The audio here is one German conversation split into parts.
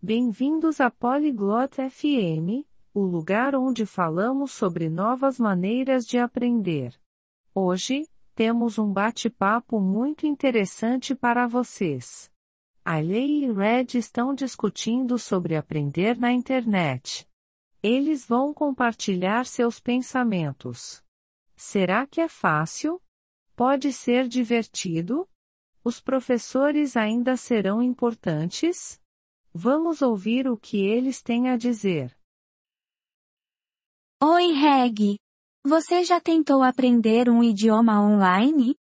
Bem-vindos a Polyglot FM, o lugar onde falamos sobre novas maneiras de aprender. Hoje, temos um bate-papo muito interessante para vocês. Ailey e Red estão discutindo sobre aprender na internet. Eles vão compartilhar seus pensamentos. Será que é fácil? Pode ser divertido? Os professores ainda serão importantes? Vamos ouvir o que eles têm a dizer. Oi, Reg. Você já tentou aprender um idioma online?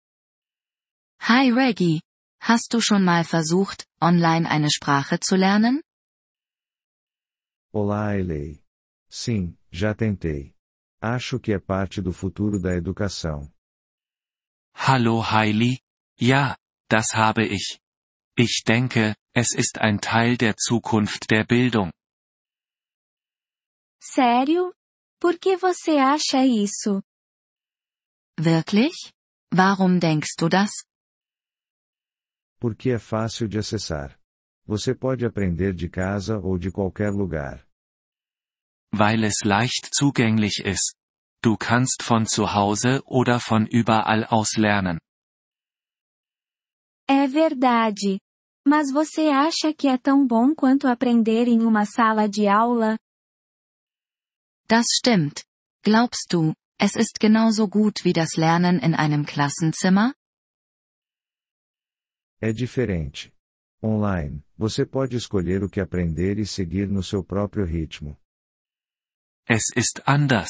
Hi Reggie. Hast du schon mal versucht, online eine Sprache zu lernen? Olá, Ailey. Sim, já tentei. Acho que é parte do futuro da educação. Hallo Hailey. Ja, das habe ich. Ich denke, es ist ein Teil der Zukunft der Bildung. Sério? Por que você acha isso? Wirklich? Warum denkst du das? Porque é fácil de acessar. Você pode aprender de casa ou de qualquer lugar. Weil es leicht zugänglich ist. Du kannst von zu Hause oder von überall aus lernen. É verdade. Mas você acha que é tão bom quanto aprender em uma sala de aula? Das stimmt. Glaubst du, es ist genauso gut wie das Lernen in einem Klassenzimmer? É diferente. Online, você pode escolher o que aprender e seguir no seu próprio ritmo. Es ist anders.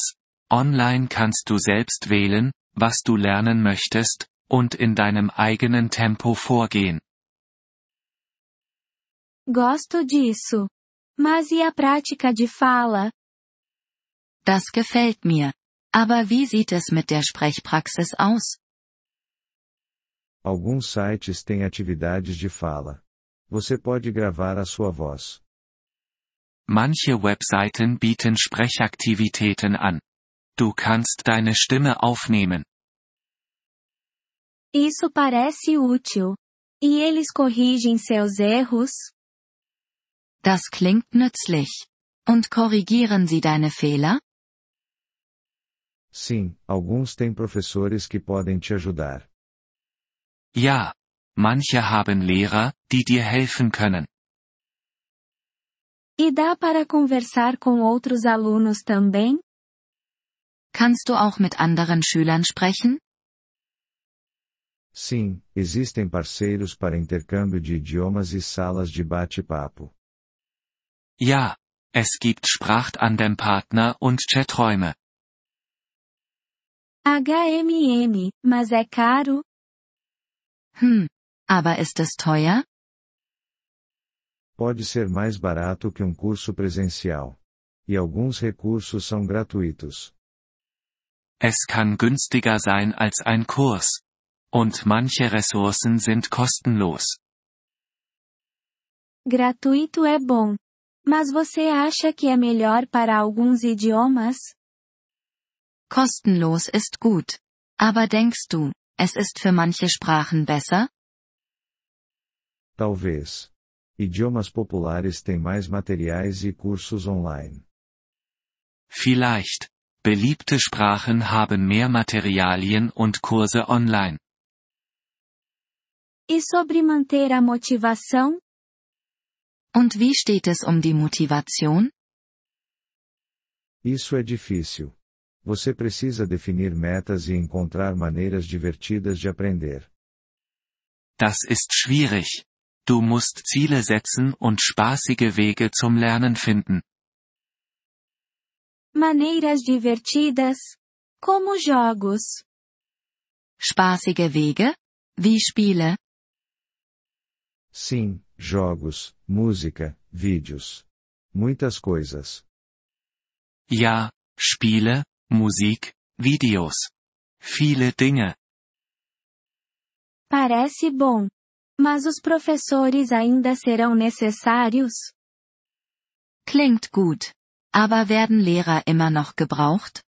Online kannst du selbst wählen, was du lernen möchtest, und in deinem eigenen Tempo vorgehen. Gosto disso. Mas e a prática de fala? Das gefällt mir. Aber wie sieht es mit der Sprechpraxis aus? Alguns sites têm atividades de fala. Você pode gravar a sua voz. Manche Webseiten bieten Sprechaktivitäten an. Du kannst deine Stimme aufnehmen. Isso parece útil. E eles corrigem seus erros? Das klingt nützlich. Und korrigieren sie deine Fehler? Sim, alguns têm professores que podem te ajudar. Ja. Manche haben Lehrer, die dir helfen können. E dá para conversar com outros alunos também? Kannst du auch mit anderen Schülern sprechen? Sim, existem parceiros para intercâmbio de idiomas e salas de bate-papo. Ja. Es gibt Sprachtandem-Partner und Chaträume. HMM, mas é caro? Hm. Aber ist es teuer? Pode ser mais barato que um curso presencial. E alguns recursos são gratuitos. Es kann günstiger sein als ein Kurs. Und manche Ressourcen sind kostenlos. Gratuito é bom. Mas você acha que é melhor para alguns idiomas? Kostenlos ist gut. Aber denkst du, es ist für manche Sprachen besser? Talvez. Idiomas populares têm mais materiais e cursos online. Vielleicht. Beliebte Sprachen haben mehr Materialien und Kurse online. E sobre manter a motivação? Und wie steht es um die Motivation? Isso é difícil. Você precisa definir metas e encontrar maneiras divertidas de aprender. Das ist schwierig. Du musst Ziele setzen und spaßige Wege zum Lernen finden. Maneiras divertidas? Como jogos. Spaßige Wege? Wie Spiele? Sim, jogos, música, vídeos. Muitas coisas. Ja, Spiele, Musik, Videos. Viele Dinge. Parece bom. Mas os professores ainda serão necessários? Klingt gut. Aber werden Lehrer immer noch gebraucht?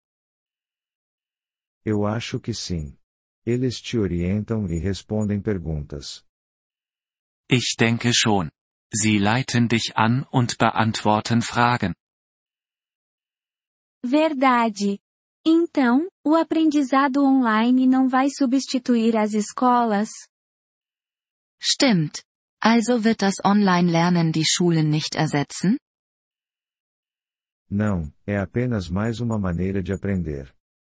Eu acho que sim. Eles te orientam e respondem perguntas. Ich denke schon. Sie leiten dich an und beantworten Fragen. Verdade. Então, o aprendizado online não vai substituir as escolas? Stimmt. Also wird das Online-Lernen die Schulen nicht ersetzen? Não, é apenas mais uma maneira de aprender.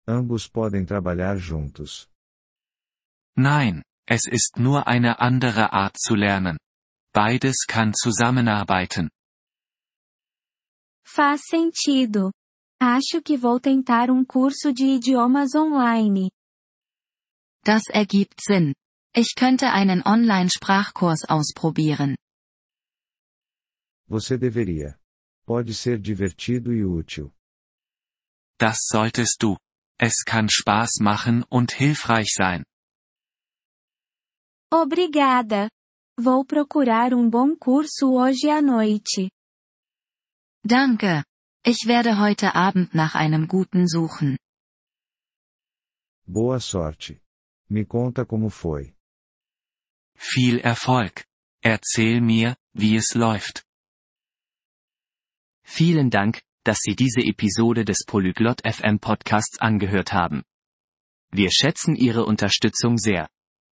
Ambos podem trabalhar juntos. Nein, es ist nur eine andere Art zu lernen. Beides kann zusammenarbeiten. Faz sentido. Acho que vou tentar um curso de idiomas online. Das ergibt Sinn. Ich könnte einen Online-Sprachkurs ausprobieren. Você deveria. Pode ser divertido e útil. Das solltest du. Es kann Spaß machen und hilfreich sein. Obrigada. Vou procurar um bom curso hoje à noite. Danke. Ich werde heute Abend nach einem guten suchen. Boa sorte. Me conta como foi. Viel Erfolg. Erzähl mir, wie es läuft. Vielen Dank, dass Sie diese Episode des Polyglot FM Podcasts angehört haben. Wir schätzen Ihre Unterstützung sehr.